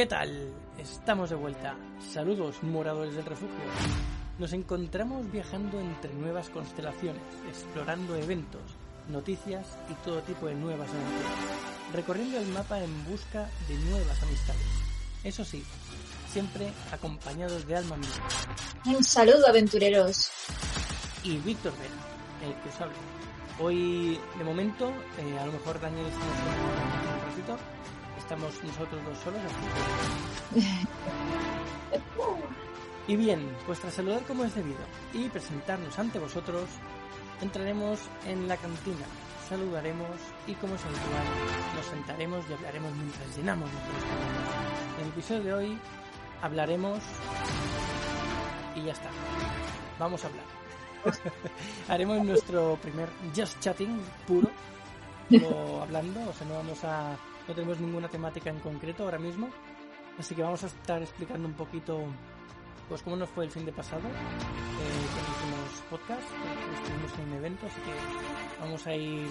¿Qué tal? Estamos de vuelta. Saludos, moradores del refugio. Nos encontramos viajando entre nuevas constelaciones, explorando eventos, noticias y todo tipo de nuevas aventuras, recorriendo el mapa en busca de nuevas amistades. Eso sí, siempre acompañados de Alma Mía. Un saludo, aventureros. Y Víctor Vera, el que os habla. Hoy, de momento, eh, a lo mejor Daniel está un ratito, estamos nosotros dos solos. Y bien, pues tras saludar como es debido y presentarnos ante vosotros, entraremos en la cantina, saludaremos y como es habitual, nos sentaremos y hablaremos mientras llenamos nuestros caminos. En el episodio de hoy hablaremos y ya está. Vamos a hablar. Haremos nuestro primer just chatting puro hablando, o sea, no vamos a no tenemos ninguna temática en concreto ahora mismo, así que vamos a estar explicando un poquito pues cómo nos fue el fin de pasado eh, con hicimos podcast, estuvimos en un evento, así que vamos a ir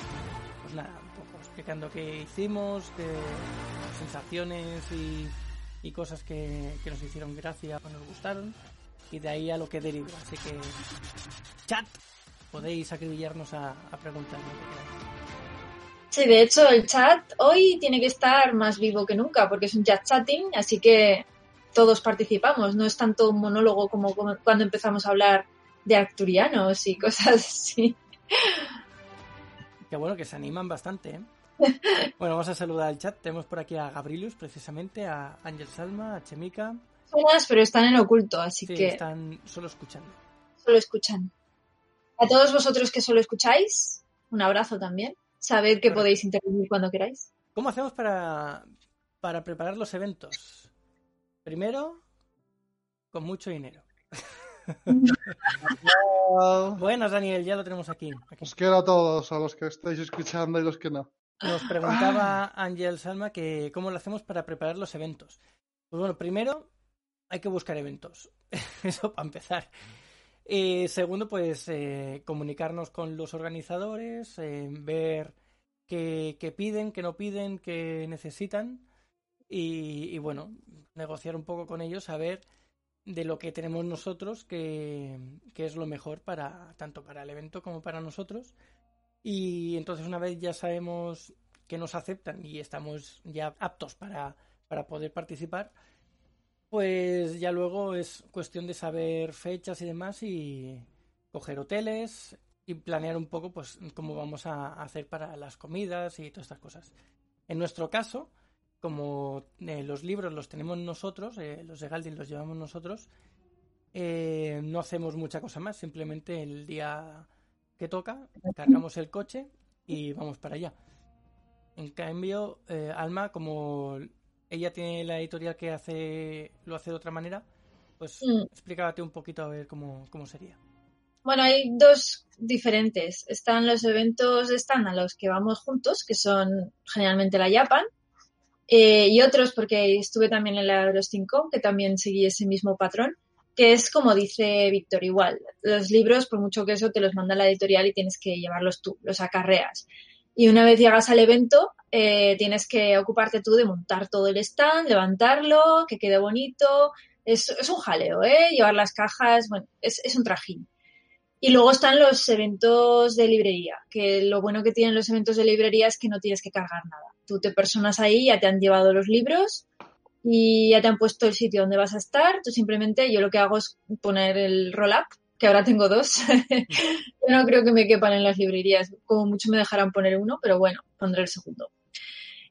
pues nada, un poco explicando qué hicimos, sensaciones y, cosas que, nos hicieron gracia o nos gustaron y de ahí a lo que deriva. Así que, chat, podéis acribillarnos a, a preguntar lo. Sí, de hecho el chat hoy tiene que estar más vivo que nunca porque es un chat chatting, así que todos participamos. No es tanto un monólogo como cuando empezamos a hablar de arcturianos y cosas así. Qué bueno que se animan bastante, ¿eh? Bueno, vamos a saludar al chat. Tenemos por aquí a Gabrielius, precisamente, a Ángel Salma, a Chemica, Buenas, pero están en oculto, así Sí, que están solo escuchando. solo escuchan. A todos vosotros que solo escucháis, un abrazo también. Sabed que podéis intervenir cuando queráis. ¿Cómo hacemos para, para preparar los eventos? Primero, con mucho dinero. Buenas, Daniel, ya lo tenemos aquí. Aquí. Os quiero a todos, a los que estáis escuchando y los que no. Nos preguntaba Ángel Salma que cómo lo hacemos para preparar los eventos. Pues bueno, primero hay que buscar eventos. Eso para empezar. Eh, segundo, pues eh, comunicarnos con los organizadores, eh, ver qué, piden, qué no piden, qué necesitan y, bueno, negociar un poco con ellos, a ver de lo que tenemos nosotros, que, que es lo mejor para tanto para el evento como para nosotros. Y entonces una vez ya sabemos que nos aceptan y estamos ya aptos para, para poder participar, pues ya luego es cuestión de saber fechas y demás y coger hoteles y planear un poco pues cómo vamos a hacer para las comidas y todas estas cosas. En nuestro caso, como eh, los libros los tenemos nosotros, eh, los de Galdin los llevamos nosotros, eh, no hacemos mucha cosa más, simplemente el día que toca, cargamos el coche y vamos para allá. En cambio, eh, Alma, como ella tiene la editorial que hace lo hace de otra manera, pues Mm. explícate un poquito a ver cómo, cómo sería. Bueno, hay dos diferentes. Están los eventos están a los que vamos juntos, que son generalmente la Japan, eh, y otros, porque estuve también en la Eurostinco, que también seguí ese mismo patrón, que es como dice Víctor, igual. Los libros, por mucho que eso, te los manda la editorial y tienes que llevarlos tú, los acarreas. Y una vez llegas al evento, eh, tienes que ocuparte tú de montar todo el stand, levantarlo, que quede bonito. Es, un jaleo, ¿eh? Llevar las cajas, bueno, es, es un trajín. Y luego están los eventos de librería, que lo bueno que tienen los eventos de librería es que no tienes que cargar nada. Tú te personas ahí, ya te han llevado los libros y ya te han puesto el sitio donde vas a estar. Tú simplemente, yo lo que hago es poner el roll-up, que ahora tengo dos. yo no creo que me quepan en las librerías. Como mucho me dejarán poner uno, pero bueno, pondré el segundo.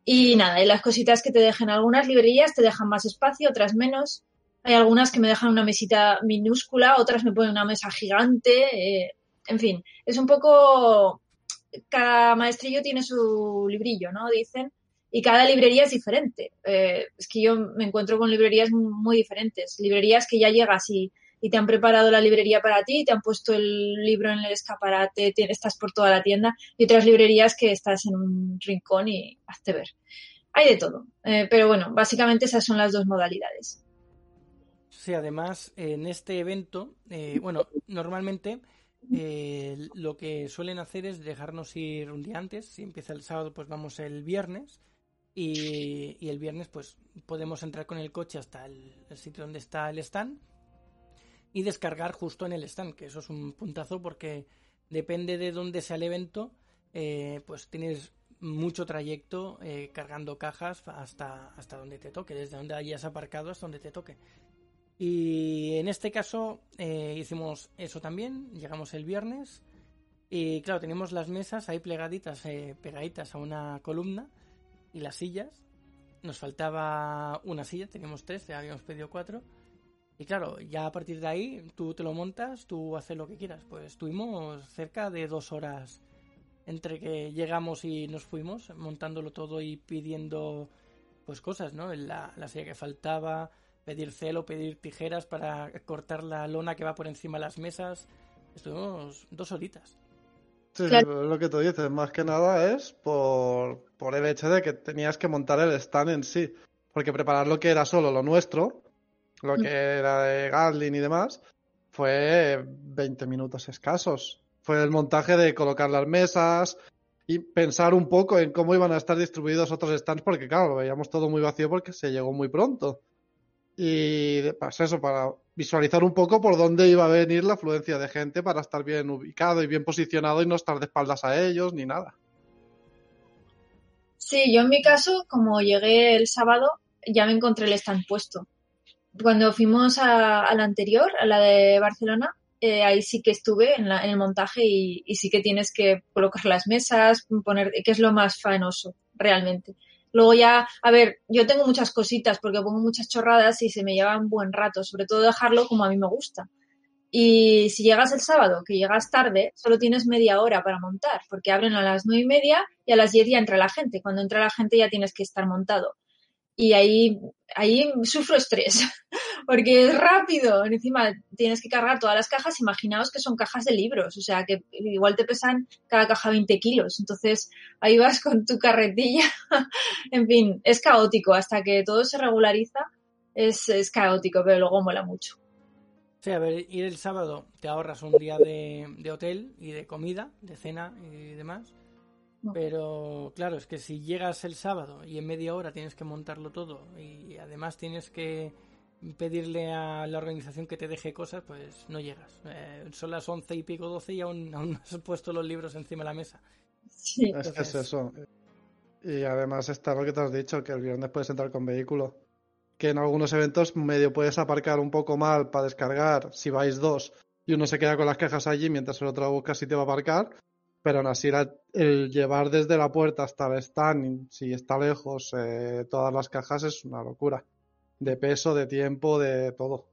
Y nada, y las cositas que te dejen algunas librerías te dejan más espacio, otras menos. Hay algunas que me dejan una mesita minúscula, otras me ponen una mesa gigante. eh, en fin, es un poco. Cada maestrillo tiene su librillo, ¿no? Dicen. Y cada librería es diferente. Eh, es que yo me encuentro con librerías muy diferentes. Librerías que ya llegas y, y te han preparado la librería para ti, te han puesto el libro en el escaparate, te- estás por toda la tienda. Y otras librerías que estás en un rincón y hazte ver. Hay de todo. Eh, pero bueno, básicamente esas son las dos modalidades. Sí, además, en este evento, eh, bueno, normalmente eh, lo que suelen hacer es dejarnos ir un día antes. Si empieza el sábado, pues vamos el viernes. Y, y el viernes, pues podemos entrar con el coche hasta el, el sitio donde está el stand y descargar justo en el stand, que eso es un puntazo porque depende de dónde sea el evento, eh, pues tienes mucho trayecto eh, cargando cajas hasta, hasta donde te toque, desde donde hayas aparcado hasta donde te toque. Y en este caso eh, hicimos eso también, llegamos el viernes y claro, tenemos las mesas ahí plegaditas, eh, pegaditas a una columna y las sillas. Nos faltaba una silla, teníamos tres, ya habíamos pedido cuatro. Y claro, ya a partir de ahí tú te lo montas, tú haces lo que quieras. Pues estuvimos cerca de dos horas entre que llegamos y nos fuimos, montándolo todo y pidiendo pues cosas, ¿no? La, la silla que faltaba, pedir celo, pedir tijeras para cortar la lona que va por encima de las mesas. Estuvimos dos horitas. Sí, Claro. lo que tú dices, más que nada es por, por el hecho de que tenías que montar el stand en sí. Porque preparar lo que era solo lo nuestro, lo que era de Gatling y demás, fue 20 minutos escasos. Fue el montaje de colocar las mesas y pensar un poco en cómo iban a estar distribuidos otros stands, porque claro, lo veíamos todo muy vacío porque se llegó muy pronto. Y pues eso, para visualizar un poco por dónde iba a venir la afluencia de gente para estar bien ubicado y bien posicionado y no estar de espaldas a ellos ni nada. Sí, yo en mi caso, como llegué el sábado, ya me encontré el stand puesto. Cuando fuimos a, a la anterior, a la de Barcelona, eh, ahí sí que estuve en, la- en el montaje y, y sí que tienes que colocar las mesas, poner, que es lo más faenoso, realmente. Luego ya, a ver, yo tengo muchas cositas porque pongo muchas chorradas y se me lleva un buen rato, sobre todo dejarlo como a mí me gusta. Y si llegas el sábado, que llegas tarde, solo tienes media hora para montar, porque abren a las nueve y media y a las diez ya entra la gente. Cuando entra la gente ya tienes que estar montado. Y ahí, ahí sufro estrés, porque es rápido. Encima tienes que cargar todas las cajas. Imaginaos que son cajas de libros, o sea que igual te pesan cada caja 20 kilos. Entonces ahí vas con tu carretilla. en fin, es caótico. Hasta que todo se regulariza, es, es caótico, pero luego mola mucho. Sí, a ver, ir el sábado te ahorras un día de, de hotel y de comida, de cena y demás. No. Pero claro, es que si llegas el sábado y en media hora tienes que montarlo todo y además tienes que pedirle a la organización que te deje cosas, pues no llegas. Eh, son las once y pico, doce y aún, aún no has puesto los libros encima de la mesa. Sí. Es que es Entonces- eso. Y además está lo que te has dicho, que el viernes puedes entrar con vehículo. Que en algunos eventos medio puedes aparcar un poco mal para descargar si vais dos y uno se queda con las cajas allí mientras el otro busca sitio para aparcar. Pero aún así la- el llevar desde la puerta hasta el stand, si está lejos, eh, todas las cajas es una locura. De peso, de tiempo, de todo.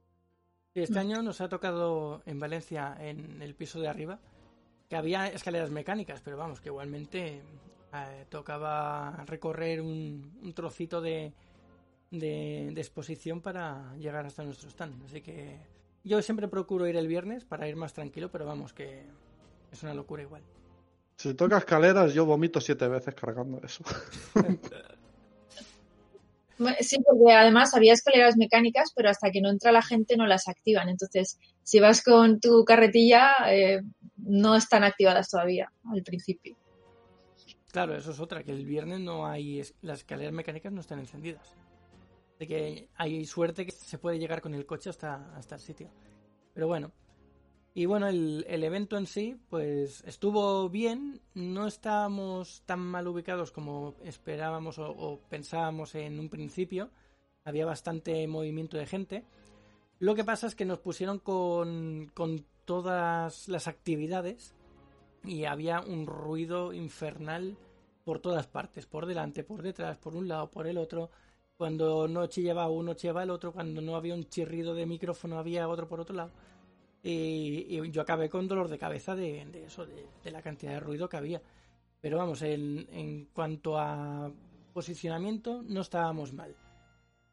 Este año nos ha tocado en Valencia, en el piso de arriba, que había escaleras mecánicas, pero vamos, que igualmente eh, tocaba recorrer un, un trocito de, de, de exposición para llegar hasta nuestro stand. Así que yo siempre procuro ir el viernes para ir más tranquilo, pero vamos, que es una locura igual. Si toca escaleras, yo vomito siete veces cargando eso. Sí, porque además había escaleras mecánicas, pero hasta que no entra la gente no las activan. Entonces, si vas con tu carretilla, eh, no están activadas todavía al principio. Claro, eso es otra, que el viernes no hay, las escaleras mecánicas no están encendidas. De que hay suerte que se puede llegar con el coche hasta, hasta el sitio. Pero bueno. Y bueno, el, evento en sí, pues estuvo bien. No estábamos tan mal ubicados como esperábamos o, o pensábamos en un principio. Había bastante movimiento de gente. Lo que pasa es que nos pusieron con, con todas las actividades y había un ruido infernal por todas partes, por delante, por detrás, por un lado, por el otro. Cuando no chillaba uno, chillaba el otro. Cuando no había un chirrido de micrófono, había otro por otro lado. Y, yo acabé con dolor de cabeza de, de eso, de, la cantidad de ruido que había. Pero vamos, en, en cuanto a posicionamiento, no estábamos mal.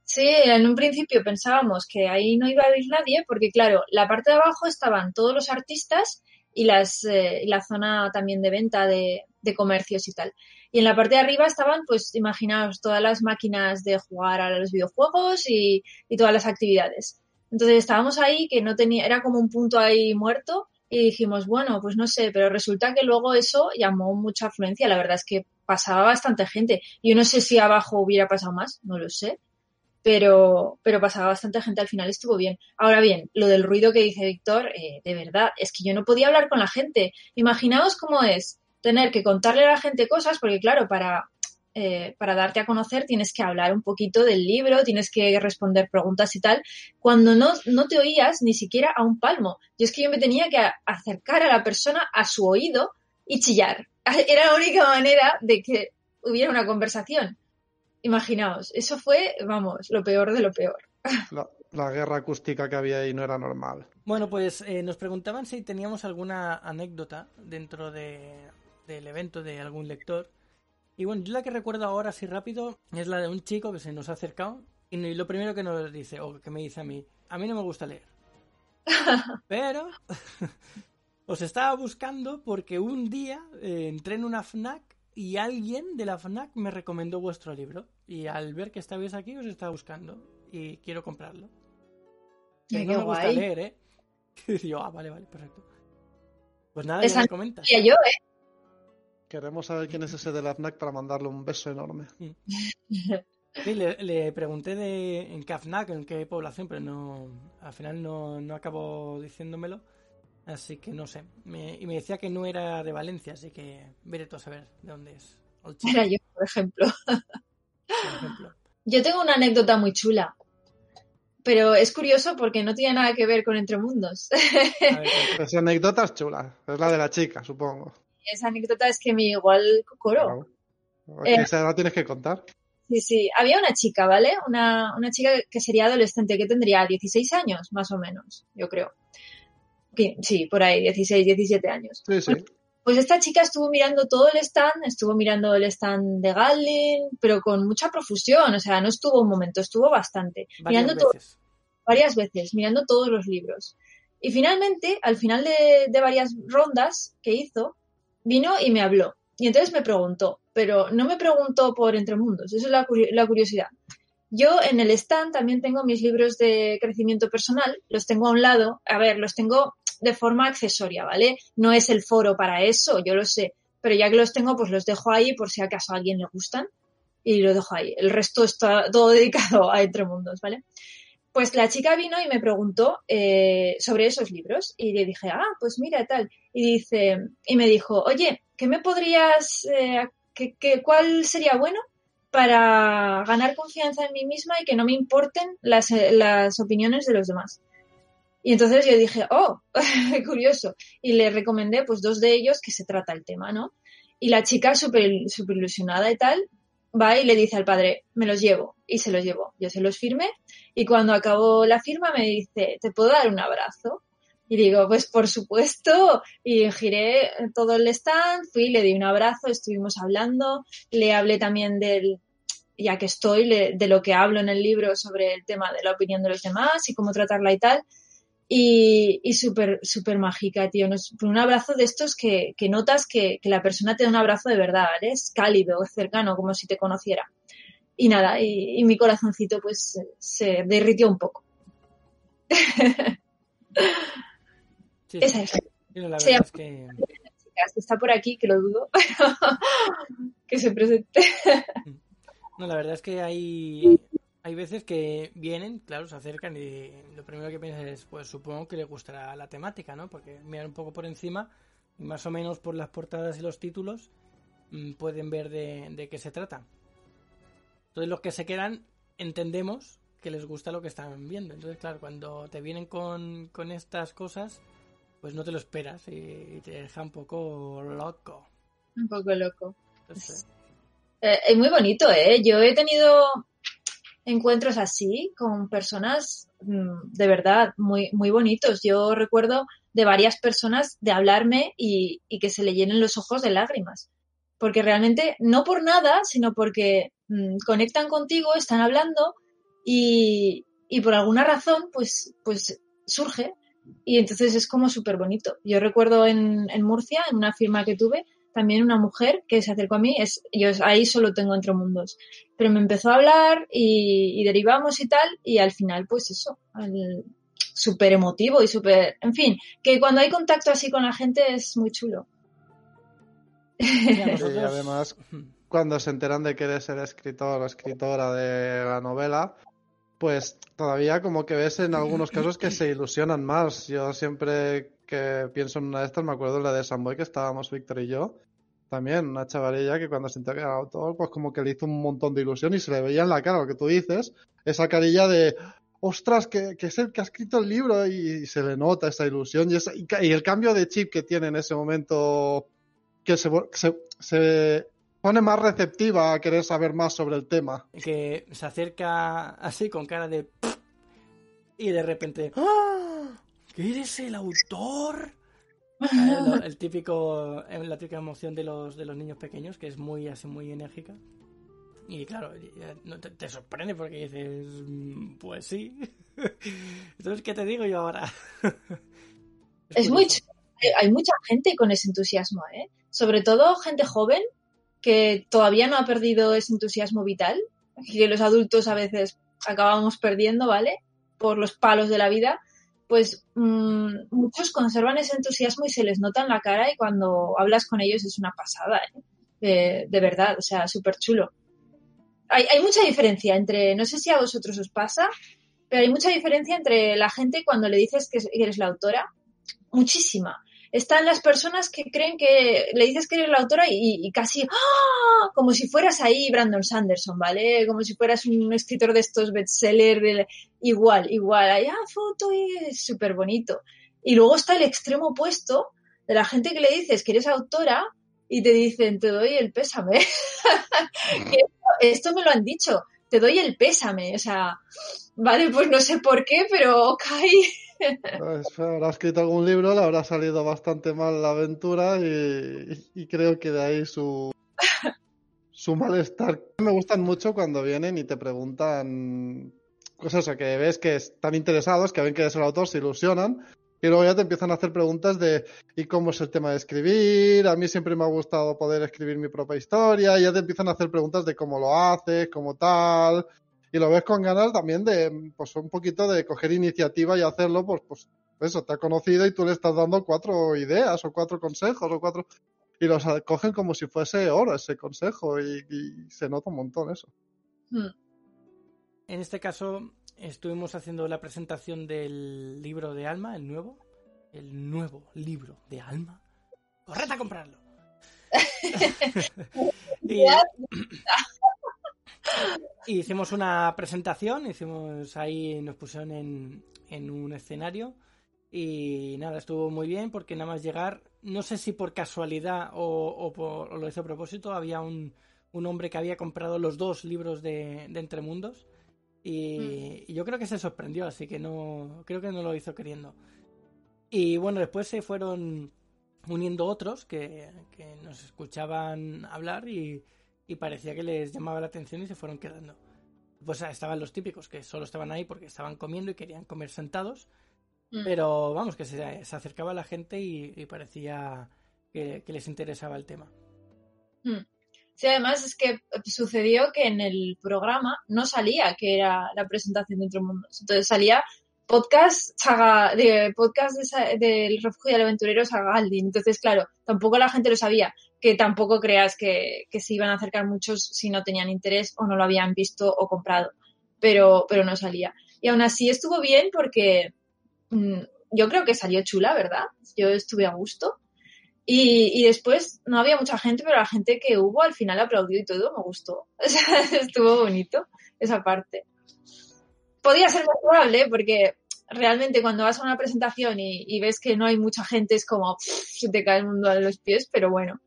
Sí, en un principio pensábamos que ahí no iba a haber nadie, porque claro, la parte de abajo estaban todos los artistas y, las, eh, la zona también de venta de, de comercios y tal. Y en la parte de arriba estaban, pues, imaginaos, todas las máquinas de jugar a los videojuegos y, y todas las actividades. Entonces estábamos ahí que no tenía, era como un punto ahí muerto y dijimos, bueno, pues no sé, pero resulta que luego eso llamó mucha afluencia. La verdad es que pasaba bastante gente. Yo no sé si abajo hubiera pasado más, no lo sé, pero, pero pasaba bastante gente, al final estuvo bien. Ahora bien, lo del ruido que dice Víctor, eh, de verdad, es que yo no podía hablar con la gente. Imaginaos cómo es tener que contarle a la gente cosas, porque claro, para, eh, para darte a conocer tienes que hablar un poquito del libro, tienes que responder preguntas y tal, cuando no, no te oías ni siquiera a un palmo. Yo es que yo me tenía que acercar a la persona a su oído y chillar. Era la única manera de que hubiera una conversación. Imaginaos, eso fue, vamos, lo peor de lo peor. La, guerra acústica que había ahí no era normal. Bueno, pues eh, nos preguntaban si teníamos alguna anécdota dentro de, del evento de algún lector. Y bueno, yo la que recuerdo ahora así rápido es la de un chico que se nos ha acercado y lo primero que nos dice, o que me dice a mí, a mí no me gusta leer. Pero os estaba buscando porque un día eh, entré en una FNAC y alguien de la FNAC me recomendó vuestro libro. Y al ver que estabais aquí os estaba buscando y quiero comprarlo. no me gusta leer, ¿eh? Y yo, ah, vale, vale, perfecto. Pues nada, ya me comentas. yo, ¿eh? Queremos saber quién es ese de la FNAC para mandarle un beso enorme. Sí, le, pregunté de en qué FNAC, en qué población, pero no, al final no, no acabó diciéndomelo. Así que no sé. y me decía que no era de Valencia, así que veré todo a saber de dónde es. Era yo, por ejemplo. Yo tengo una anécdota muy chula. Pero es curioso porque no tiene nada que ver con Entre Mundos. esa anécdota es chula. Es la de la chica, supongo. Esa anécdota es que me igual coro. Eh, esa la tienes que contar. Sí, sí. Había una chica, ¿vale? Una, una chica que sería adolescente, que tendría 16 años, más o menos, yo creo sí, por ahí, 16, 17 años. Sí, sí. Pues, esta chica estuvo mirando todo el stand, estuvo mirando el stand de Gatlin, pero con mucha profusión, o sea, no estuvo un momento, estuvo bastante. Varias mirando veces. varias veces, mirando todos los libros. Y finalmente, al final de, de varias rondas que hizo, vino y me habló. Y entonces me preguntó, pero no me preguntó por Entre Mundos, eso es la, curiosidad. Yo en el stand también tengo mis libros de crecimiento personal, los tengo a un lado, a ver, los tengo de forma accesoria, ¿vale? No es el foro para eso, yo lo sé, pero ya que los tengo, pues los dejo ahí por si acaso a alguien le gustan y lo dejo ahí. El resto está todo dedicado a Entre Mundos, ¿vale? Pues la chica vino y me preguntó eh, sobre esos libros y le dije, ah, pues mira, tal. Y dice, y me dijo, oye, ¿qué me podrías, eh, cuál sería bueno para ganar confianza en mí misma y que no me importen las, las opiniones de los demás? Y entonces yo dije, oh, curioso. Y le recomendé pues dos de ellos que se trata el tema, ¿no? Y la chica súper super ilusionada y tal, va y le dice al padre, me los llevo. Y se los llevó. Yo se los firmé y cuando acabó la firma me dice, ¿te puedo dar un abrazo? Y digo, pues por supuesto. Y giré todo el stand, fui, le di un abrazo, estuvimos hablando, le hablé también del, ya que estoy, de lo que hablo en el libro sobre el tema de la opinión de los demás y cómo tratarla y tal y, y súper super mágica, tío. un abrazo de estos que, que notas que, que, la persona te da un abrazo de verdad. Es cálido, es cercano, como si te conociera. Y nada, y, y mi corazoncito pues se derritió un poco. Sí, Esa es. la verdad es que... Está por aquí, que lo dudo, que se presente. No, la verdad es que hay, hay veces que vienen, claro, se acercan y lo primero que piensas es, pues supongo que les gustará la temática, ¿no? Porque miran un poco por encima y más o menos por las portadas y los títulos mm, pueden ver de, qué se trata. Entonces los que se quedan entendemos que les gusta lo que están viendo. Entonces, claro, cuando te vienen con, con estas cosas, pues no te lo esperas y, te deja un poco loco. Un poco loco. Eh, es muy bonito, ¿eh? Yo he tenido encuentros así con personas mm, de verdad muy, muy bonitos. Yo recuerdo de varias personas de hablarme y, que se le llenen los ojos de lágrimas. Porque realmente, no por nada, sino porque mm, conectan contigo, están hablando y, y por alguna razón, pues, pues surge. Y entonces es como súper bonito. Yo recuerdo en, en Murcia, en una firma que tuve, también una mujer que se acercó a mí, es, yo ahí solo tengo entre mundos, pero me empezó a hablar y, derivamos y tal, y al final pues eso, súper emotivo y súper, en fin, que cuando hay contacto así con la gente es muy chulo. Y además, cuando se enteran de que eres el escritor o escritora de la novela, pues todavía como que ves en algunos casos que se ilusionan más. Yo siempre que pienso en una de estas, me acuerdo de la de Samboy, que estábamos Víctor y yo. También, una chavalilla que cuando se enteró era autor, pues como que le hizo un montón de ilusión y se le veía en la cara lo que tú dices, esa carilla de, ostras, que, es el que ha escrito el libro y, se le nota esa ilusión y, el cambio de chip que tiene en ese momento, que se, se pone más receptiva a querer saber más sobre el tema. que se acerca así con cara de y de repente ¡Ah! ¿Que eres el autor? Eh, el típico eh, la típica emoción de los de los niños pequeños que es muy así muy enérgica y claro no te, te sorprende porque dices "Mm, pues sí entonces qué te digo yo ahora Es muy curioso. chulo. Hay mucha gente con ese entusiasmo, ¿eh? Sobre todo gente joven que todavía no ha perdido ese entusiasmo vital, que los adultos a veces acabamos perdiendo, ¿vale? Por los palos de la vida. Pues mm, muchos conservan ese entusiasmo y se les nota en la cara y cuando hablas con ellos es una pasada, ¿eh? De, verdad, o sea, súper chulo. Hay, mucha diferencia entre, no sé si a vosotros os pasa, pero hay mucha diferencia entre la gente cuando le dices que es- que eres la autora muchísima. Están las personas que creen que le dices que eres la autora y, casi ¡ah! como si fueras ahí Brandon Sanderson, ¿vale? Como si fueras un escritor de estos bestsellers, igual, igual, ahí, ah, foto y es súper bonito. Y luego está el extremo opuesto de la gente que le dices que eres autora y te dicen, te doy el pésame. Esto, esto me lo han dicho, te doy el pésame, o sea, vale, pues no sé por qué, pero ok. Pues, habrá escrito algún libro, le habrá salido bastante mal la aventura y, creo que de ahí su, su malestar. Me gustan mucho cuando vienen y te preguntan cosas o que ves que están interesados, que ven que eres el autor, se ilusionan y luego ya te empiezan a hacer preguntas de ¿y cómo es el tema de escribir? A mí siempre me ha gustado poder escribir mi propia historia y ya te empiezan a hacer preguntas de cómo lo haces, cómo tal y lo ves con ganas también de, pues un poquito de coger iniciativa y hacerlo, pues, pues eso, te ha conocido y tú le estás dando cuatro ideas o cuatro consejos o cuatro... Y los cogen como si fuese oro ese consejo y, y se nota un montón eso. Hmm. En este caso, estuvimos haciendo la presentación del libro de Alma, el nuevo. El nuevo libro de Alma. ¡Corred a comprarlo! y, y hicimos una presentación, hicimos ahí, nos pusieron en, en un escenario. Y nada, estuvo muy bien porque nada más llegar, no sé si por casualidad o, o por- o lo hizo a propósito, había un, un hombre que había comprado los dos libros de, de Entre Mundos. Y, y yo creo que se sorprendió, así que no creo que no lo hizo queriendo. Y bueno, después se fueron uniendo otros que, que nos escuchaban hablar y, y parecía que les llamaba la atención y se fueron quedando. Pues ah, estaban los típicos que solo estaban ahí porque estaban comiendo y querían comer sentados. Mm. Pero vamos, que se, se acercaba la gente y, y parecía que, que les interesaba el tema. Sí, además es que sucedió que en el programa no salía que era la presentación de Entre Mundos. Entonces salía podcast saga, de podcast de del refugio del aventurero Sagaldin. Entonces, claro, tampoco la gente lo sabía. Que tampoco creas que, que se iban a acercar muchos si no tenían interés o no lo habían visto o comprado. Pero, pero no salía. Y aún así estuvo bien porque mm, yo creo que salió chula, ¿verdad? Yo estuve a gusto. Y, y después no había mucha gente, pero la gente que hubo al final aplaudió y todo, me gustó. Estuvo bonito esa parte. Podía ser mejorable, ¿eh? porque realmente cuando vas a una presentación y, y ves que no hay mucha gente es como pff, se te cae el mundo a los pies, pero bueno,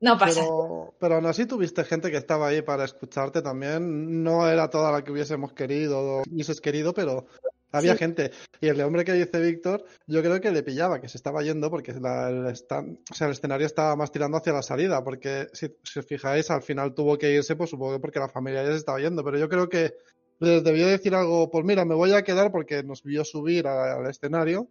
no pasa. Pero, pero aún así tuviste gente que estaba ahí para escucharte también. No era toda la que hubiésemos querido hubieses querido, pero había Sí. gente. Y el hombre que dice Víctor, yo creo que le pillaba, que se estaba yendo porque la- el, stand- o sea, el escenario estaba más tirando hacia la salida. Porque si, si os fijáis, al final tuvo que irse, pues supongo que porque la familia ya se estaba yendo. Pero yo creo que les debió decir algo, pues mira, me voy a quedar porque nos vio subir a- al escenario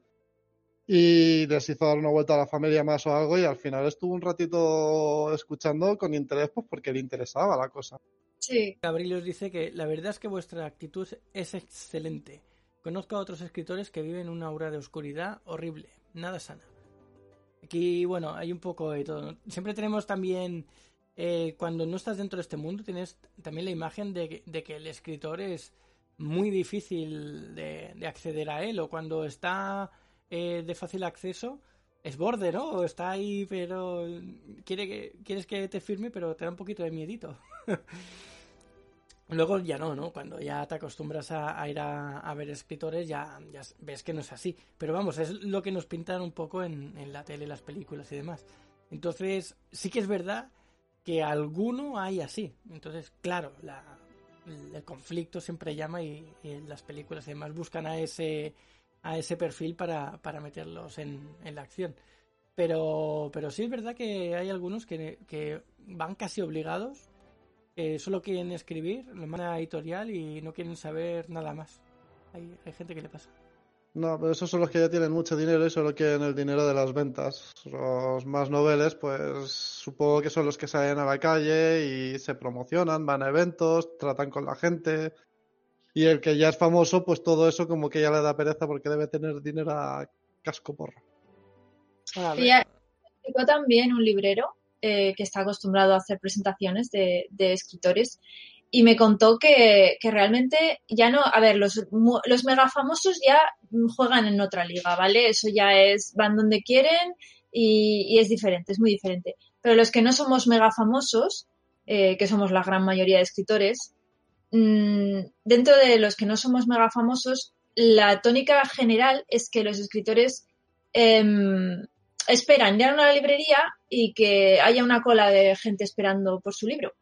y les hizo dar una vuelta a la familia más o algo y al final estuvo un ratito escuchando con interés pues porque le interesaba la cosa. Sí, Gabriel os dice que la verdad es que vuestra actitud es excelente. Conozco a otros escritores que viven una aura de oscuridad horrible, nada sana. Aquí, bueno, hay un poco de todo. Siempre tenemos también, eh, cuando no estás dentro de este mundo, tienes también la imagen de, que el escritor es muy difícil de, acceder a él, o cuando está eh, de fácil acceso, es borde, ¿no? O está ahí, pero quiere que, quieres que te firme, pero te da un poquito de miedito. Luego ya no, ¿no? Cuando ya te acostumbras a, ir a, ver escritores, ya, ya, ves que no es así. Pero vamos, es lo que nos pintan un poco en, la tele, las películas y demás. Entonces, sí que es verdad que alguno hay así. Entonces, claro, el conflicto siempre llama y, las películas y demás buscan a ese, a ese perfil para, para meterlos en, en, la acción. Pero, pero sí es verdad que hay algunos que, que van casi obligados solo quieren escribir, lo mandan a editorial y no quieren saber nada más. Hay, hay gente que le pasa. No, pero esos son los que ya tienen mucho dinero y solo quieren el dinero de las ventas. Los más noveles, pues supongo que son los que salen a la calle y se promocionan, van a eventos, tratan con la gente. Y el que ya es famoso, pues todo eso como que ya le da pereza porque debe tener dinero a casco porro. Y también un librero eh, que está acostumbrado a hacer presentaciones de, escritores y me contó que, realmente ya no, a ver, los, los mega famosos ya juegan en otra liga, ¿vale? Eso ya es, van donde quieren y, es diferente, es muy diferente. Pero los que no somos mega famosos, eh, que somos la gran mayoría de escritores, mm, dentro de los que no somos mega famosos, la tónica general es que los escritores em, esperan ir a una librería y que haya una cola de gente esperando por su libro.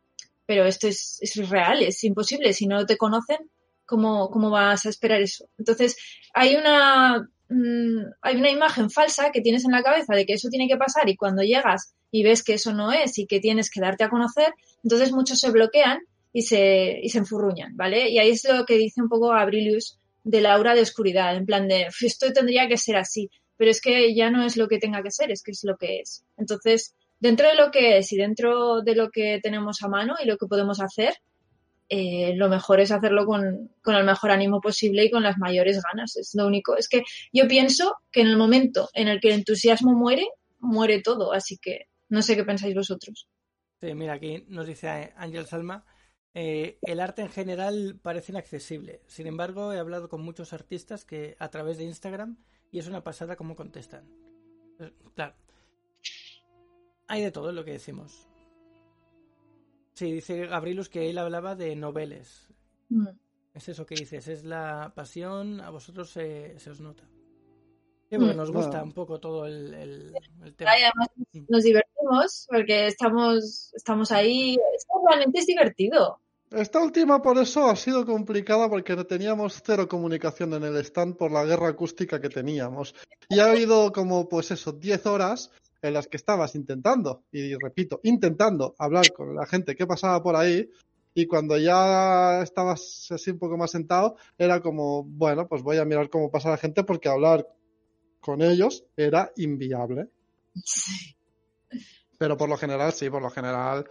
Pero esto es, es real, es imposible. Si no te conocen, ¿cómo, ¿cómo vas a esperar eso? Entonces, hay una, mm, hay una imagen falsa que tienes en la cabeza de que eso tiene que pasar y cuando llegas y ves que eso no es y que tienes que darte a conocer, entonces muchos se bloquean y se, y se enfurruñan, ¿vale? Y ahí es lo que dice un poco Abrilius de la aura de oscuridad, en plan de, esto tendría que ser así pero es que ya no es lo que tenga que ser, es que es lo que es. Entonces, dentro de lo que es y dentro de lo que tenemos a mano y lo que podemos hacer, eh, lo mejor es hacerlo con, el mejor ánimo posible y con las mayores ganas. Es lo único. Es que yo pienso que en el momento en el que el entusiasmo muere, muere todo. Así que no sé qué pensáis vosotros. Sí, mira, aquí nos dice Ángel Salma. Eh, el arte en general parece inaccesible. Sin embargo, he hablado con muchos artistas que a través de Instagram y es una pasada cómo contestan. Claro. Hay de todo lo que decimos. Sí, dice Gabrilus que él hablaba de noveles. Mm. Es eso que dices, es la pasión, a vosotros se, os nota. Sí, porque mm. nos gusta un poco todo el, tema. además nos divertimos porque estamos, estamos ahí. realmente es divertido. Esta última por eso ha sido complicada porque teníamos cero comunicación en el stand por la guerra acústica que teníamos. Y ha habido como, pues eso, 10 horas en las que estabas intentando, y repito, intentando hablar con la gente que pasaba por ahí, y cuando ya estabas así un poco más sentado, era como, bueno, pues voy a mirar cómo pasa la gente porque hablar con ellos era inviable. Pero por lo general, sí, por lo general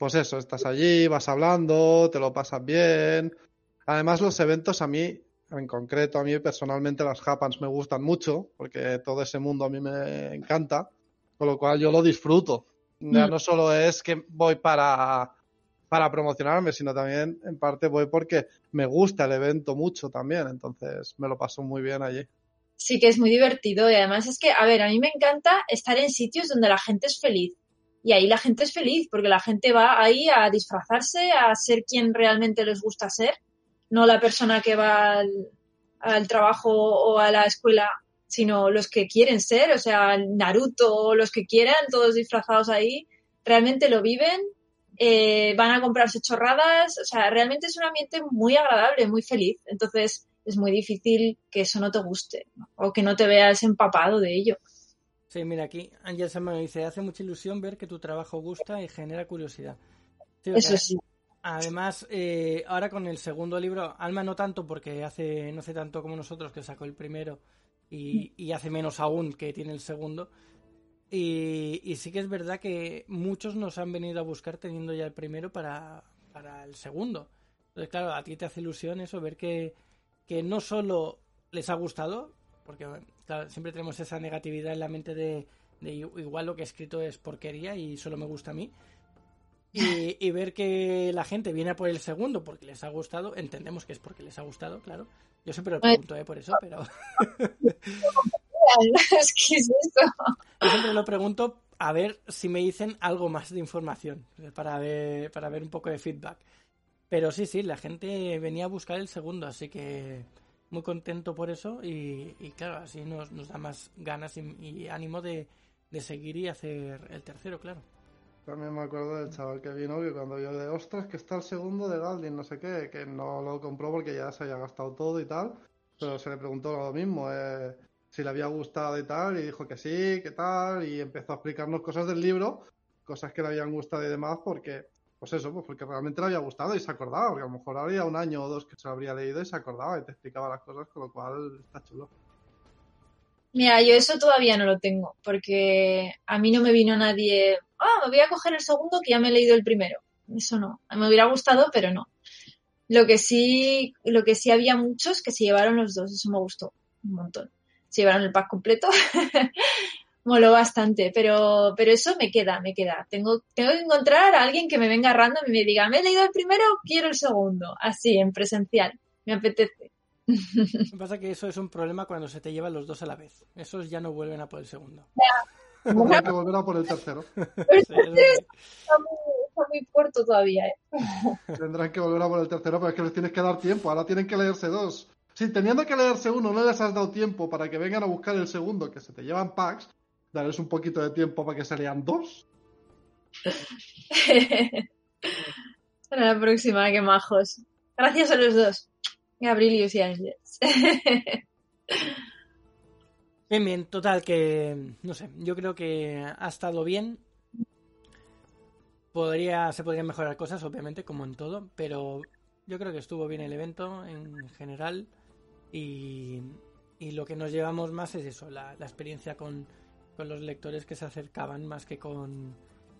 pues eso, estás allí, vas hablando, te lo pasas bien. Además, los eventos a mí, en concreto, a mí personalmente las Japans me gustan mucho, porque todo ese mundo a mí me encanta, con lo cual yo lo disfruto. Ya mm. no solo es que voy para, para promocionarme, sino también en parte voy porque me gusta el evento mucho también, entonces me lo paso muy bien allí. Sí que es muy divertido y además es que, a ver, a mí me encanta estar en sitios donde la gente es feliz y ahí la gente es feliz porque la gente va ahí a disfrazarse, a ser quien realmente les gusta ser, no la persona que va al, trabajo o a la escuela, sino los que quieren ser, o sea, Naruto los que quieran, todos disfrazados ahí, realmente lo viven, eh, van a comprarse chorradas, o sea, realmente es un ambiente muy agradable, muy feliz. Entonces es muy difícil que eso no te guste o que no te veas empapado de ello. Sí, mira, aquí Ángel Sama dice, hace mucha ilusión ver que tu trabajo gusta y genera curiosidad. Eso sí. Además, eh, ahora con el segundo libro, Alma no tanto porque hace no hace tanto como nosotros que sacó el primero y, hace menos aún que tiene el segundo. Y, sí que es verdad que muchos nos han venido a buscar teniendo ya el primero para, para el segundo. Entonces, claro, a ti te hace ilusión eso, ver que, que no solo les ha gustado, porque siempre tenemos esa negatividad en la mente de, de igual lo que he escrito es porquería y solo me gusta a mí. Y, y, ver que la gente viene a por el segundo porque les ha gustado, entendemos que es porque les ha gustado, claro. Yo siempre lo pregunto ¿eh? por eso, pero... es que es eso. Yo siempre lo pregunto a ver si me dicen algo más de información, para ver, para ver un poco de feedback. Pero sí, sí, la gente venía a buscar el segundo, así que muy contento por eso y, claro, así nos, nos, da más ganas y, ánimo de, de, seguir y hacer el tercero, claro. También me acuerdo del chaval que vino que cuando yo de ostras que está el segundo de Galdin, no sé qué, que no lo compró porque ya se había gastado todo y tal, pero se le preguntó lo mismo, eh, si le había gustado y tal, y dijo que sí, que tal, y empezó a explicarnos cosas del libro, cosas que le habían gustado y demás, porque pues eso, pues porque realmente le había gustado y se acordaba, porque a lo mejor habría un año o dos que se lo habría leído y se acordaba y te explicaba las cosas, con lo cual está chulo. Mira, yo eso todavía no lo tengo, porque a mí no me vino nadie, ah, me voy a coger el segundo que ya me he leído el primero. Eso no, me hubiera gustado, pero no. Lo que sí, lo que sí había muchos que se llevaron los dos, eso me gustó un montón. Se llevaron el pack completo moló bastante, pero, pero eso me queda, me queda. Tengo, tengo que encontrar a alguien que me venga random y me diga, me he leído el primero, quiero el segundo. Así, en presencial. Me apetece. Lo que pasa es que eso es un problema cuando se te llevan los dos a la vez. Esos ya no vuelven a por el segundo. Tendrán que volver a por el tercero. está, muy, corto todavía. ¿eh? Tendrán que volver a por el tercero, pero es que les tienes que dar tiempo. Ahora tienen que leerse dos. Si teniendo que leerse uno no les has dado tiempo para que vengan a buscar el segundo, que se te llevan packs, darles un poquito de tiempo para que se lean dos. Para la próxima, qué majos. Gracias a los dos, Gabrielius y Ángeles. Bien, bien, total, que no sé, yo creo que ha estado bien. Podría, se podrían mejorar cosas, obviamente, como en todo, pero yo creo que estuvo bien el evento en general y, lo que nos llevamos más es eso, la experiencia con, con los lectores que se acercaban más que con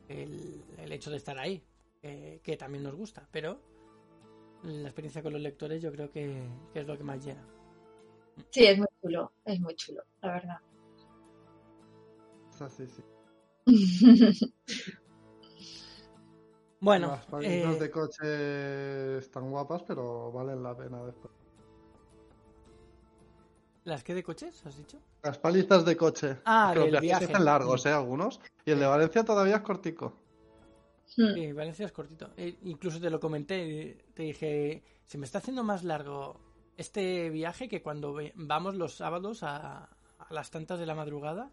el, hecho de estar ahí, que también nos gusta, pero la experiencia con los lectores yo creo que, es lo que más llena. Sí, es muy chulo, es muy chulo, la verdad. Sí, sí. bueno, las palitas eh, de coche están guapas, pero valen la pena después. ¿Las que de coches, has dicho? Las palizas de coche. Ah, los del viaje. hacen largos, ¿eh? Algunos. Y el de Valencia todavía es cortico. Hmm. Sí, Valencia es cortito. E incluso te lo comenté, te dije, se me está haciendo más largo este viaje que cuando vamos los sábados a, las tantas de la madrugada.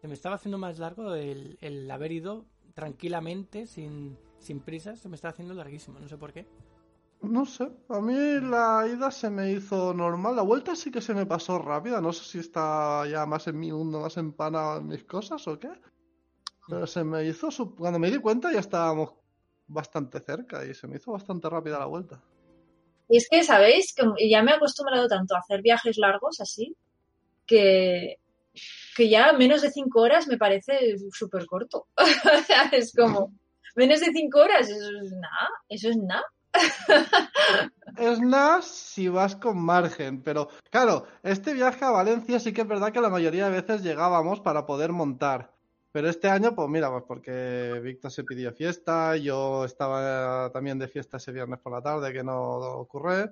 Se me estaba haciendo más largo el, el haber ido tranquilamente, sin, sin prisas, se me está haciendo larguísimo, no sé por qué. No sé, a mí la ida se me hizo normal, la vuelta sí que se me pasó rápida, no sé si está ya más en mi mundo, más empanado en mis cosas o qué, pero se me hizo, cuando me di cuenta ya estábamos bastante cerca y se me hizo bastante rápida la vuelta. Y es que, ¿sabéis? Que ya me he acostumbrado tanto a hacer viajes largos así, que, que ya menos de cinco horas me parece súper corto. es como, menos de cinco horas, eso es nada, eso es nada. Es nada si vas con margen, pero claro, este viaje a Valencia sí que es verdad que la mayoría de veces llegábamos para poder montar. Pero este año, pues mira, pues porque Víctor se pidió fiesta, yo estaba también de fiesta ese viernes por la tarde, que no ocurre,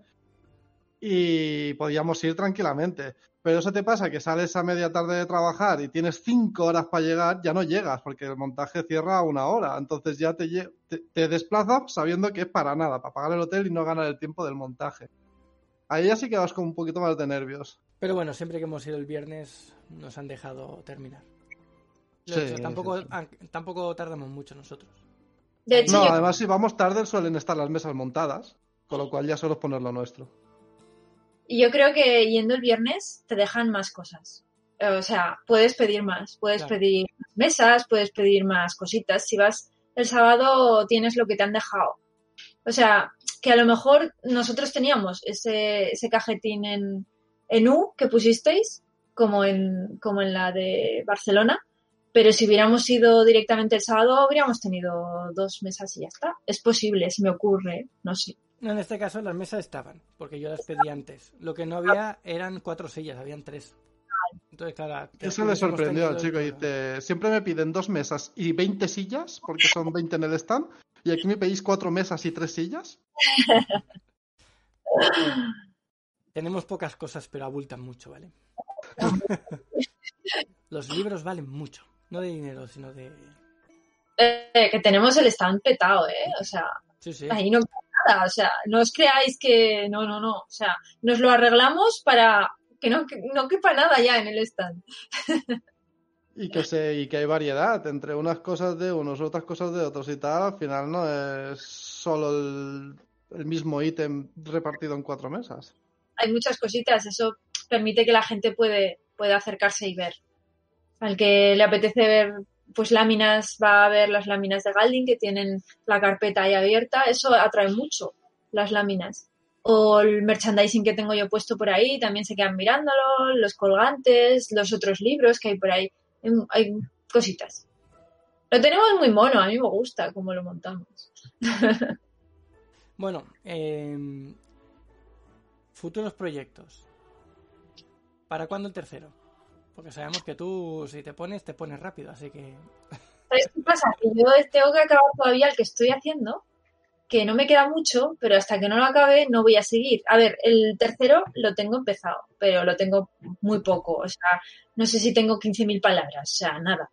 y podíamos ir tranquilamente. Pero eso te pasa que sales a media tarde de trabajar y tienes cinco horas para llegar, ya no llegas porque el montaje cierra a una hora. Entonces ya te, te, desplazas sabiendo que es para nada, para pagar el hotel y no ganar el tiempo del montaje. Ahí ya sí que vas con un poquito más de nervios. Pero bueno, siempre que hemos ido el viernes nos han dejado terminar. Tampoco, tampoco tardamos mucho nosotros. no, además si vamos tarde suelen estar las mesas montadas, con lo cual ya solo es poner lo nuestro. Y yo creo que yendo el viernes te dejan más cosas. O sea, puedes pedir más, puedes pedir mesas, puedes pedir más cositas. Si vas el sábado tienes lo que te han dejado. O sea, que a lo mejor nosotros teníamos ese, ese cajetín en, en U que pusisteis, como en, como en la de Barcelona, pero si hubiéramos ido directamente el sábado habríamos tenido dos mesas y ya está. Es posible, si me ocurre, no sé. No, en este caso las mesas estaban, porque yo las pedí antes. Lo que no había eran cuatro sillas, habían tres. Entonces, claro, te Eso le sorprendió chico. Dice, siempre me piden dos mesas y 20 sillas, porque son 20 en el stand, y aquí me pedís cuatro mesas y tres sillas. Tenemos pocas cosas, pero abultan mucho, ¿vale? Los libros valen mucho. No de dinero, sino de... Eh, que tenemos el stand petado, ¿eh? O sea, Sí, sí. ahí no pasa nada. O sea, no os creáis que no, no, no. O sea, nos lo arreglamos para que no, que no quepa nada ya en el stand. Y que, se, y que hay variedad entre unas cosas de unos, otras cosas de otros y tal. Al final no es solo el, el mismo ítem repartido en cuatro mesas. Hay muchas cositas. Eso permite que la gente puede, pueda acercarse y ver. Al que le apetece ver pues láminas, va a ver las láminas de Galding que tienen la carpeta ahí abierta. Eso atrae mucho, las láminas. O el merchandising que tengo yo puesto por ahí, también se quedan mirándolo, los colgantes, los otros libros que hay por ahí. Hay, hay cositas. Lo tenemos muy mono, a mí me gusta cómo lo montamos. Bueno, em, futuros proyectos. ¿Para cuándo el tercero? Porque sabemos que tú, si te pones, te pones rápido, así que... ¿Sabes qué pasa? Que yo tengo que acabar todavía el que estoy haciendo, que no me queda mucho, pero hasta que no lo acabe no voy a seguir. A ver, el tercero lo tengo empezado, pero lo tengo muy poco. O sea, no sé si tengo 15.000 palabras, o sea, nada.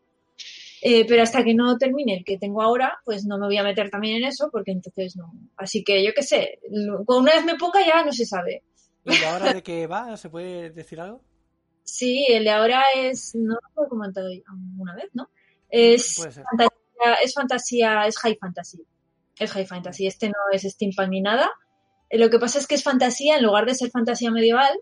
Eh, pero hasta que no termine el que tengo ahora, pues no me voy a meter también en eso, porque entonces no. Así que yo qué sé, una vez me ponga ya no se sabe. ¿Y ahora de qué va? ¿Se puede decir algo? Sí, el de ahora es, no lo he comentado alguna vez, ¿no? Es fantasía, es fantasía, es high fantasy. Es high fantasy. Este no es steampunk ni nada. Eh, Lo que pasa es que es fantasía, en lugar de ser fantasía medieval,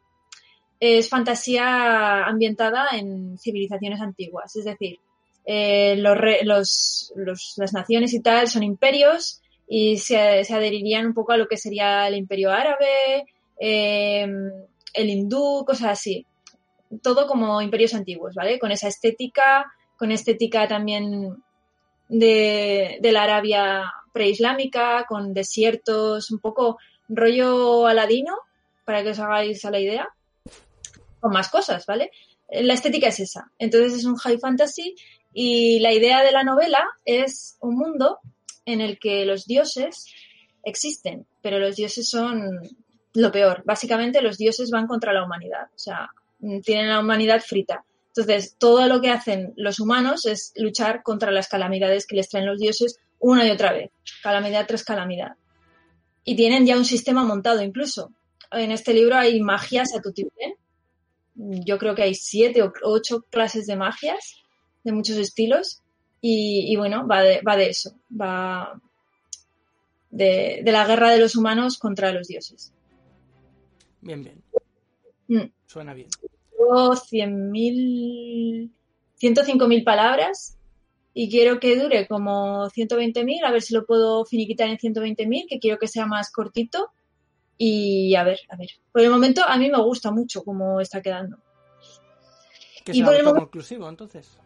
es fantasía ambientada en civilizaciones antiguas. Es decir, eh, los, los- los- las naciones y tal son imperios y se, se adherirían un poco a lo que sería el imperio árabe, eh, el hindú, cosas así. Todo como imperios antiguos, ¿vale? Con esa estética, con estética también de, de la Arabia preislámica, con desiertos, un poco rollo aladino, para que os hagáis a la idea, con más cosas, ¿vale? La estética es esa. Entonces es un high fantasy y la idea de la novela es un mundo en el que los dioses existen, pero los dioses son lo peor. Básicamente los dioses van contra la humanidad, o sea, mm, tienen la humanidad frita. Entonces, todo lo que hacen los humanos es luchar contra las calamidades que les traen los dioses una y otra vez, calamidad tras calamidad. Y tienen ya un sistema montado incluso. En este libro hay magias a tu Yo creo que hay siete o ocho clases de magias de muchos estilos y, y bueno, va de, va de eso, va de, de la guerra de los humanos contra los dioses. Bien, bien. Mm. Suena bien. Tengo 100.000, 105.000 palabras y quiero que dure como 120.000, a ver si lo puedo finiquitar en 120.000, que quiero que sea más cortito. Y a ver, a ver. Por el momento a mí me gusta mucho cómo está quedando. Que Y sea por el momento- autoconclusivo, entonces.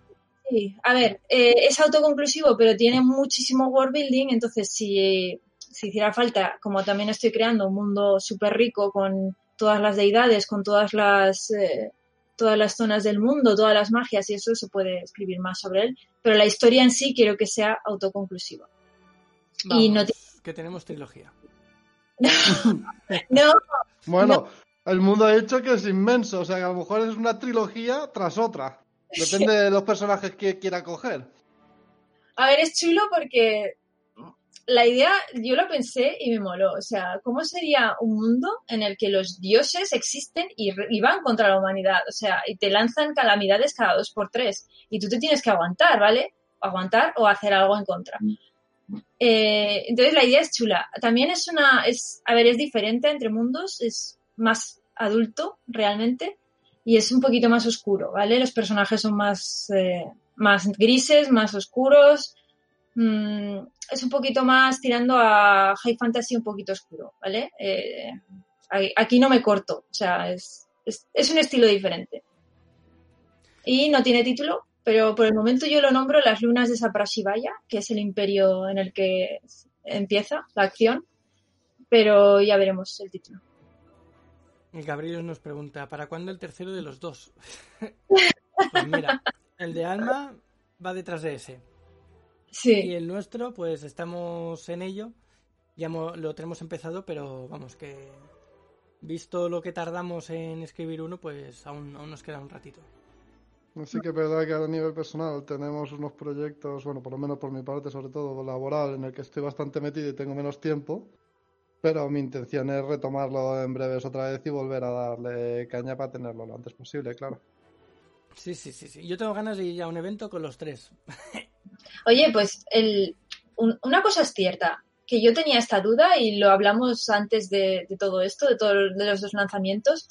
Sí, a ver, eh, es autoconclusivo, pero tiene muchísimo world building, entonces si, si hiciera falta, como también estoy creando un mundo súper rico con todas las deidades, con todas las, eh, todas las zonas del mundo, todas las magias y eso, se puede escribir más sobre él, pero la historia en sí quiero que sea autoconclusiva. Vamos, Y no ti- que tenemos trilogía. No, Bueno, el mundo ha dicho que es inmenso, o sea que a lo mejor es una trilogía tras otra. Depende de los personajes que quiera coger. A ver, es chulo porque la idea, yo lo pensé y me moló. O sea, ¿cómo sería un mundo en el que los dioses existen y, van contra la humanidad? O sea, y te lanzan calamidades cada dos por tres. Y tú te tienes que aguantar, ¿vale? Aguantar o hacer algo en contra. Eh, entonces la idea es chula. También es una, es, a ver, es diferente entre mundos, es más adulto realmente y es un poquito más oscuro, ¿vale? Los personajes son más, eh, más grises, más oscuros. Mm, es un poquito más tirando a high fantasy un poquito oscuro, ¿vale? Eh, aquí no me corto, o sea, es, es, es un estilo diferente. Y no tiene título, pero por el momento yo lo nombro Las lunas de Saprashivaya, que es el imperio en el que empieza la acción, pero ya veremos el título. Gabriel nos pregunta, ¿para cuándo el tercero de los dos? pues mira, el de Alma va detrás de ese. Sí. Y el nuestro, pues estamos en ello. Ya lo tenemos empezado, pero vamos, que visto lo que tardamos en escribir uno, pues aún, aún nos queda un ratito. Así que es verdad que a nivel personal tenemos unos proyectos, bueno, por lo menos por mi parte, sobre todo laboral, en el que estoy bastante metido y tengo menos tiempo. Pero mi intención es retomarlo en breves otra vez y volver a darle caña para tenerlo lo antes posible, claro. Sí, sí, sí, sí. Yo tengo ganas de ir a un evento con los tres. Oye, pues el, una cosa es cierta, que yo tenía esta duda y lo hablamos antes de, todo esto, de todos de los dos lanzamientos,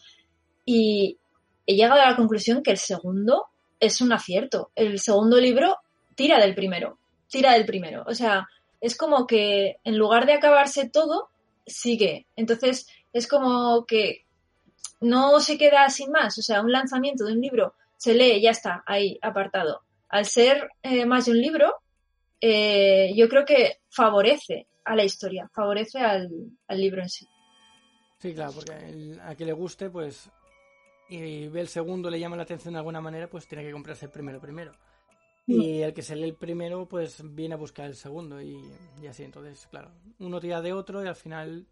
y he llegado a la conclusión que el segundo es un acierto. El segundo libro tira del primero, tira del primero. O sea, es como que en lugar de acabarse todo, sigue. Entonces, es como que no se queda sin más. O sea, un lanzamiento de un libro se lee, ya está, ahí, apartado. Al ser eh, más de un libro, eh, yo creo que favorece a la historia, favorece al, libro en sí. Sí, claro, porque a quien le guste, pues, y ve el segundo, le llama la atención de alguna manera, pues tiene que comprarse el primero primero. Mm. Y el que se lee el primero, pues viene a buscar el segundo y, así. Entonces, claro, uno tira de otro y al final,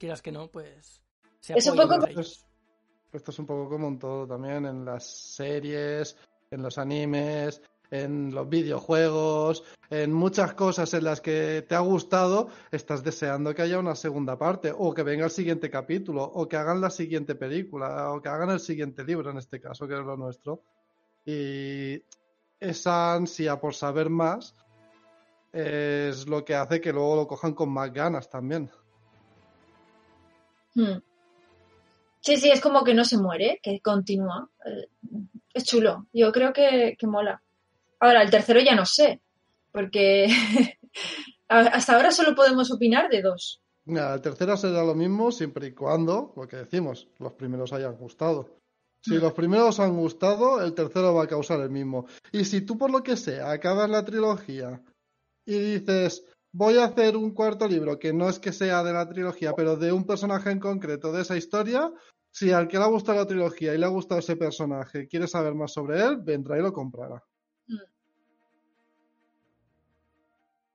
quieras que no, pues se es un poco... Esto es un poco como en todo también, en las series, en los animes, en los videojuegos, en muchas cosas en las que te ha gustado, estás deseando que haya una segunda parte, o que venga el siguiente capítulo, o que hagan la siguiente película, o que hagan el siguiente libro, en este caso, que es lo nuestro. Y esa ansia por saber más es lo que hace que luego lo cojan con más ganas también. Hmm. Sí, sí, es como que no se muere, que continúa. Es chulo. Yo creo que mola. Ahora, el tercero ya no sé, porque hasta ahora solo podemos opinar de dos. el tercero será lo mismo siempre y cuando, lo que decimos, los primeros hayan gustado. Si los primeros han gustado, el tercero va a causar el mismo. Y si tú por lo que sea acabas la trilogía y dices, voy a hacer un cuarto libro que no es que sea de la trilogía, pero de un personaje en concreto de esa historia, si al que le ha gustado la trilogía y le ha gustado ese personaje quiere saber más sobre él, vendrá y lo comprará.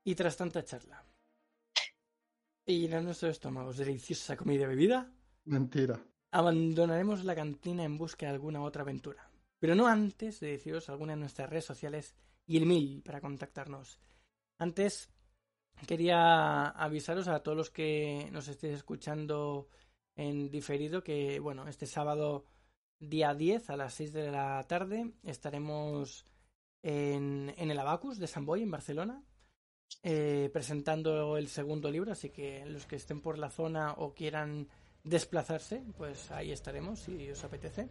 Y tras tanta charla y llenar nuestros estómagos de deliciosa comida y bebida, mentira. Abandonaremos la cantina en busca de alguna otra aventura. Pero no antes de deciros alguna de nuestras redes sociales y el mail para contactarnos. Antes quería avisaros a todos los que nos estéis escuchando en diferido que, bueno, este sábado día 10 a las 6 de la tarde estaremos en, en el Abacus de San Boy en Barcelona eh, presentando el segundo libro, así que los que estén por la zona o quieran desplazarse, pues ahí estaremos si os apetece.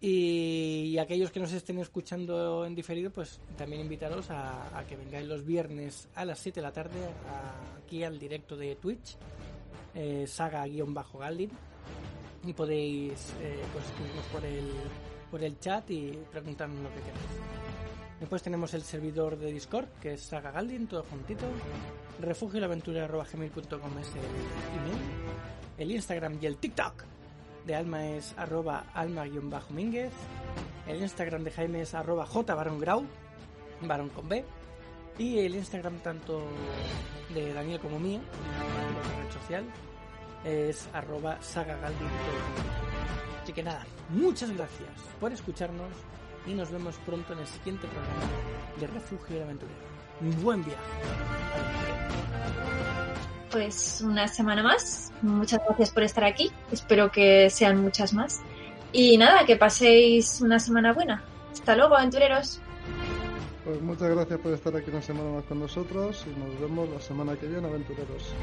Y, aquellos que nos estén escuchando en diferido, pues también invitaros a, que vengáis los viernes a las 7 de la tarde aquí al directo de Twitch, eh, saga-galdin, y podéis eh, pues, escribirnos por el, por el chat y preguntarnos lo que queráis. Después tenemos el servidor de Discord, que es Saga Galdin, todo juntito. Refugio la aventura es el email. El Instagram y el TikTok de Alma es arroba alma-mínguez. El Instagram de Jaime es arroba jbarongrau, varón con B. Y el Instagram tanto de Daniel como mío, la red social, es arroba sagagaldin. Así que nada, muchas gracias por escucharnos y nos vemos pronto en el siguiente programa de Refugio y Aventurero. Un buen viaje. Pues una semana más. Muchas gracias por estar aquí. Espero que sean muchas más. Y nada, que paséis una semana buena. Hasta luego, aventureros. Pues muchas gracias por estar aquí una semana más con nosotros y nos vemos la semana que viene, aventureros.